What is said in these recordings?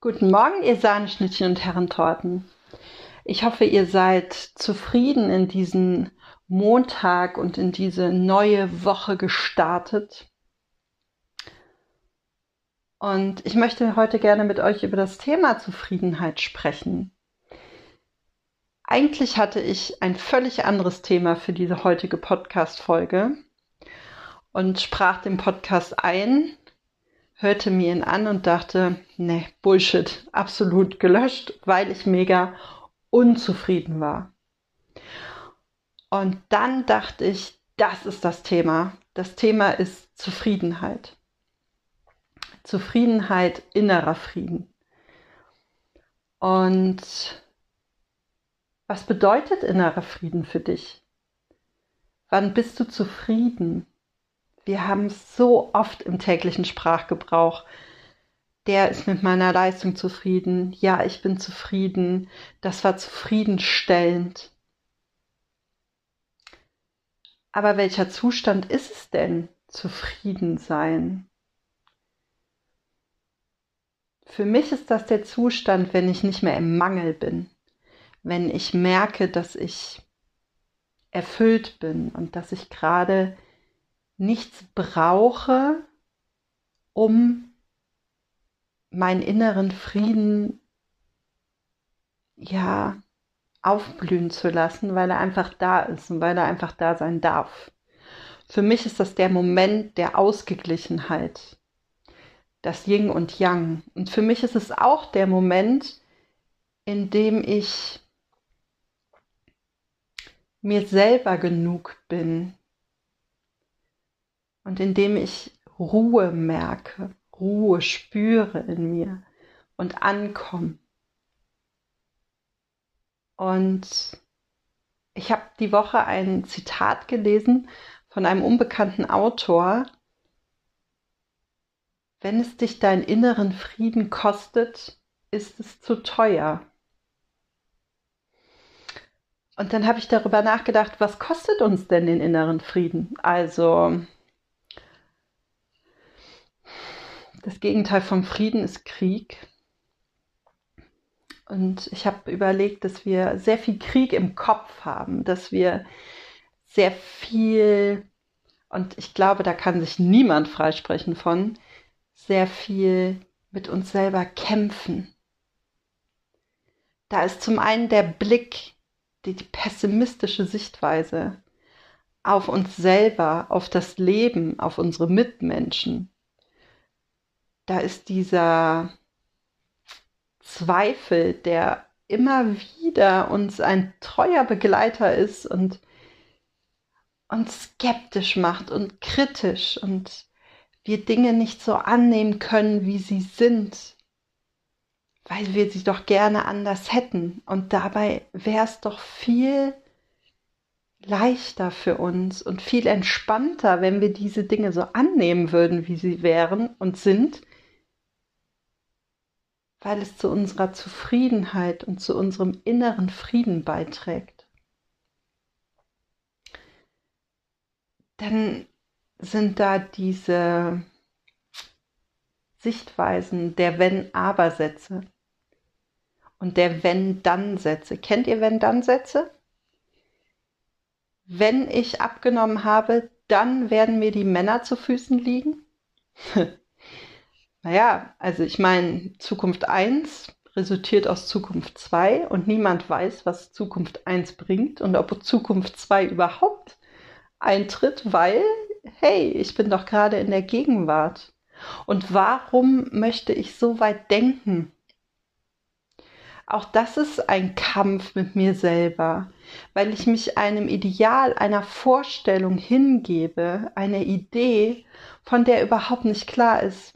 Guten Morgen, ihr Sahneschnittchen und Herrentorten. Ich hoffe, ihr seid zufrieden in diesen Montag und in diese neue Woche gestartet. Und ich möchte heute gerne mit euch über das Thema Zufriedenheit sprechen. Eigentlich hatte ich ein völlig anderes Thema für diese heutige Podcast-Folge und sprach den Podcast ein hörte mir ihn an und dachte, ne, Bullshit, absolut gelöscht, weil ich mega unzufrieden war. Und dann dachte ich, das ist das Thema. Das Thema ist Zufriedenheit. Zufriedenheit, innerer Frieden. Und was bedeutet innerer Frieden für dich? Wann bist du zufrieden? Wir haben so oft im täglichen Sprachgebrauch. Der ist mit meiner Leistung zufrieden. Ja, ich bin zufrieden. Das war zufriedenstellend. Aber welcher Zustand ist es denn, zufrieden sein? Für mich ist das der Zustand, wenn ich nicht mehr im Mangel bin, wenn ich merke, dass ich erfüllt bin und dass ich gerade nichts brauche, um meinen inneren Frieden ja aufblühen zu lassen, weil er einfach da ist und weil er einfach da sein darf. Für mich ist das der Moment der Ausgeglichenheit, das Yin und Yang. Und für mich ist es auch der Moment, in dem ich mir selber genug bin, und indem ich Ruhe merke, Ruhe spüre in mir und ankomme. Und ich habe die Woche ein Zitat gelesen von einem unbekannten Autor. Wenn es dich deinen inneren Frieden kostet, ist es zu teuer. Und dann habe ich darüber nachgedacht, was kostet uns denn den inneren Frieden? Also Das Gegenteil vom Frieden ist Krieg. Und ich habe überlegt, dass wir sehr viel Krieg im Kopf haben, dass wir sehr viel, und ich glaube, da kann sich niemand freisprechen von, sehr viel mit uns selber kämpfen. Da ist zum einen der Blick, die, die pessimistische Sichtweise auf uns selber, auf das Leben, auf unsere Mitmenschen da ist dieser Zweifel, der immer wieder uns ein treuer Begleiter ist und uns skeptisch macht und kritisch und wir Dinge nicht so annehmen können, wie sie sind, weil wir sie doch gerne anders hätten. Und dabei wäre es doch viel leichter für uns und viel entspannter, wenn wir diese Dinge so annehmen würden, wie sie wären und sind, weil es zu unserer Zufriedenheit und zu unserem inneren Frieden beiträgt. Dann sind da diese Sichtweisen der Wenn-Aber-Sätze und der Wenn-Dann-Sätze. Kennt ihr Wenn-Dann-Sätze? Wenn ich abgenommen habe, dann werden mir die Männer zu Füßen liegen. Naja, also ich meine, Zukunft 1 resultiert aus Zukunft 2 und niemand weiß, was Zukunft 1 bringt und ob Zukunft 2 überhaupt eintritt, weil, hey, ich bin doch gerade in der Gegenwart. Und warum möchte ich so weit denken? Auch das ist ein Kampf mit mir selber, weil ich mich einem Ideal, einer Vorstellung hingebe, einer Idee, von der überhaupt nicht klar ist,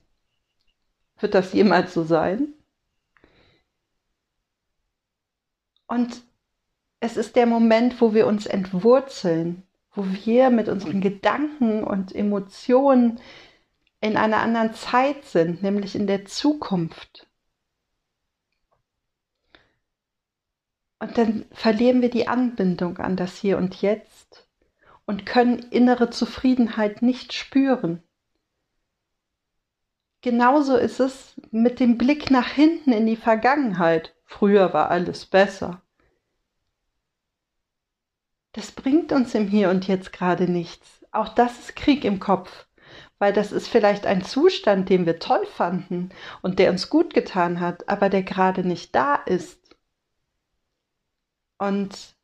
wird das jemals so sein? Und es ist der Moment, wo wir uns entwurzeln, wo wir mit unseren Gedanken und Emotionen in einer anderen Zeit sind, nämlich in der Zukunft. Und dann verlieren wir die Anbindung an das Hier und Jetzt und können innere Zufriedenheit nicht spüren. Genauso ist es mit dem Blick nach hinten in die Vergangenheit. Früher war alles besser. Das bringt uns im Hier und Jetzt gerade nichts. Auch das ist Krieg im Kopf, weil das ist vielleicht ein Zustand, den wir toll fanden und der uns gut getan hat, aber der gerade nicht da ist. Und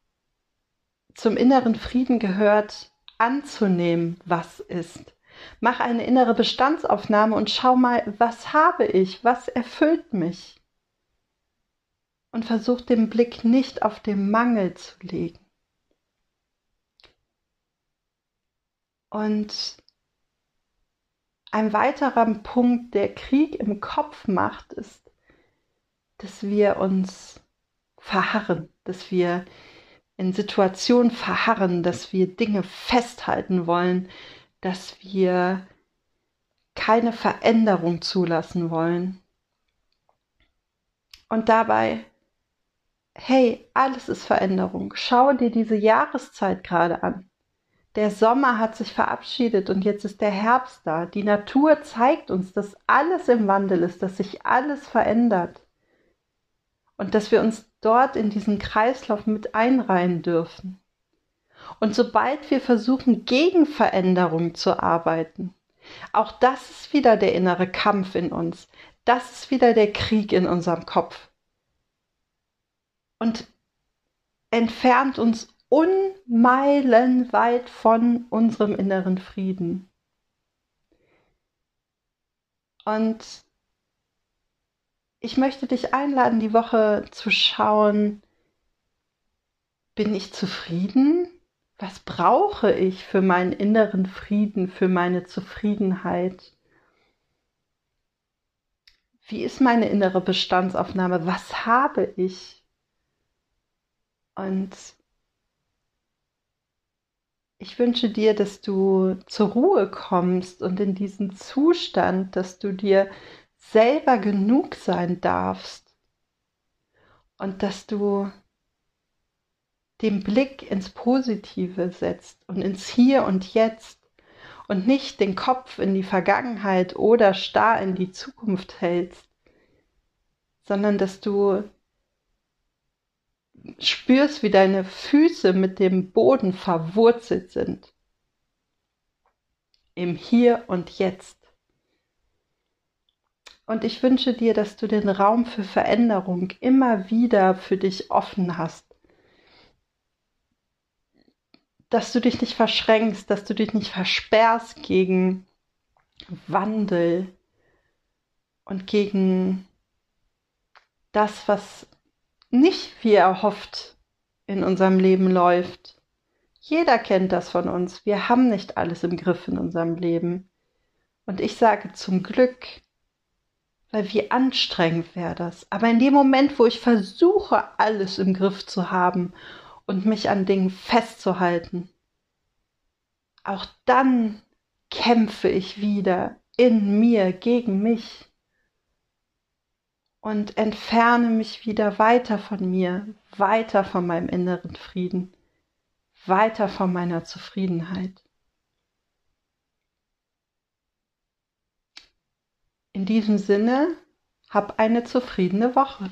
zum inneren Frieden gehört anzunehmen, was ist. Mach eine innere Bestandsaufnahme und schau mal, was habe ich, was erfüllt mich. Und versuch den Blick nicht auf den Mangel zu legen. Und ein weiterer Punkt, der Krieg im Kopf macht, ist, dass wir uns verharren, dass wir in Situationen verharren, dass wir Dinge festhalten wollen, dass wir keine Veränderung zulassen wollen. Und dabei, hey, alles ist Veränderung. Schau dir diese Jahreszeit gerade an. Der Sommer hat sich verabschiedet und jetzt ist der Herbst da. Die Natur zeigt uns, dass alles im Wandel ist, dass sich alles verändert. Und dass wir uns dort in diesen Kreislauf mit einreihen dürfen. Und sobald wir versuchen, gegen Veränderung zu arbeiten, auch das ist wieder der innere Kampf in uns. Das ist wieder der Krieg in unserem Kopf. Und entfernt uns unmeilenweit von unserem inneren Frieden. Und ich möchte dich einladen, die Woche zu schauen, bin ich zufrieden? Was brauche ich für meinen inneren Frieden, für meine Zufriedenheit? Wie ist meine innere Bestandsaufnahme? Was habe ich? Und ich wünsche dir, dass du zur Ruhe kommst und in diesen Zustand, dass du dir selber genug sein darfst und dass du den Blick ins Positive setzt und ins Hier und Jetzt und nicht den Kopf in die Vergangenheit oder starr in die Zukunft hältst, sondern dass du spürst, wie deine Füße mit dem Boden verwurzelt sind. Im Hier und Jetzt. Und ich wünsche dir, dass du den Raum für Veränderung immer wieder für dich offen hast dass du dich nicht verschränkst, dass du dich nicht versperrst gegen Wandel und gegen das, was nicht wie erhofft in unserem Leben läuft. Jeder kennt das von uns. Wir haben nicht alles im Griff in unserem Leben. Und ich sage zum Glück, weil wie anstrengend wäre das. Aber in dem Moment, wo ich versuche, alles im Griff zu haben und mich an Dingen festzuhalten. Auch dann kämpfe ich wieder in mir gegen mich und entferne mich wieder weiter von mir, weiter von meinem inneren Frieden, weiter von meiner Zufriedenheit. In diesem Sinne, hab eine zufriedene Woche.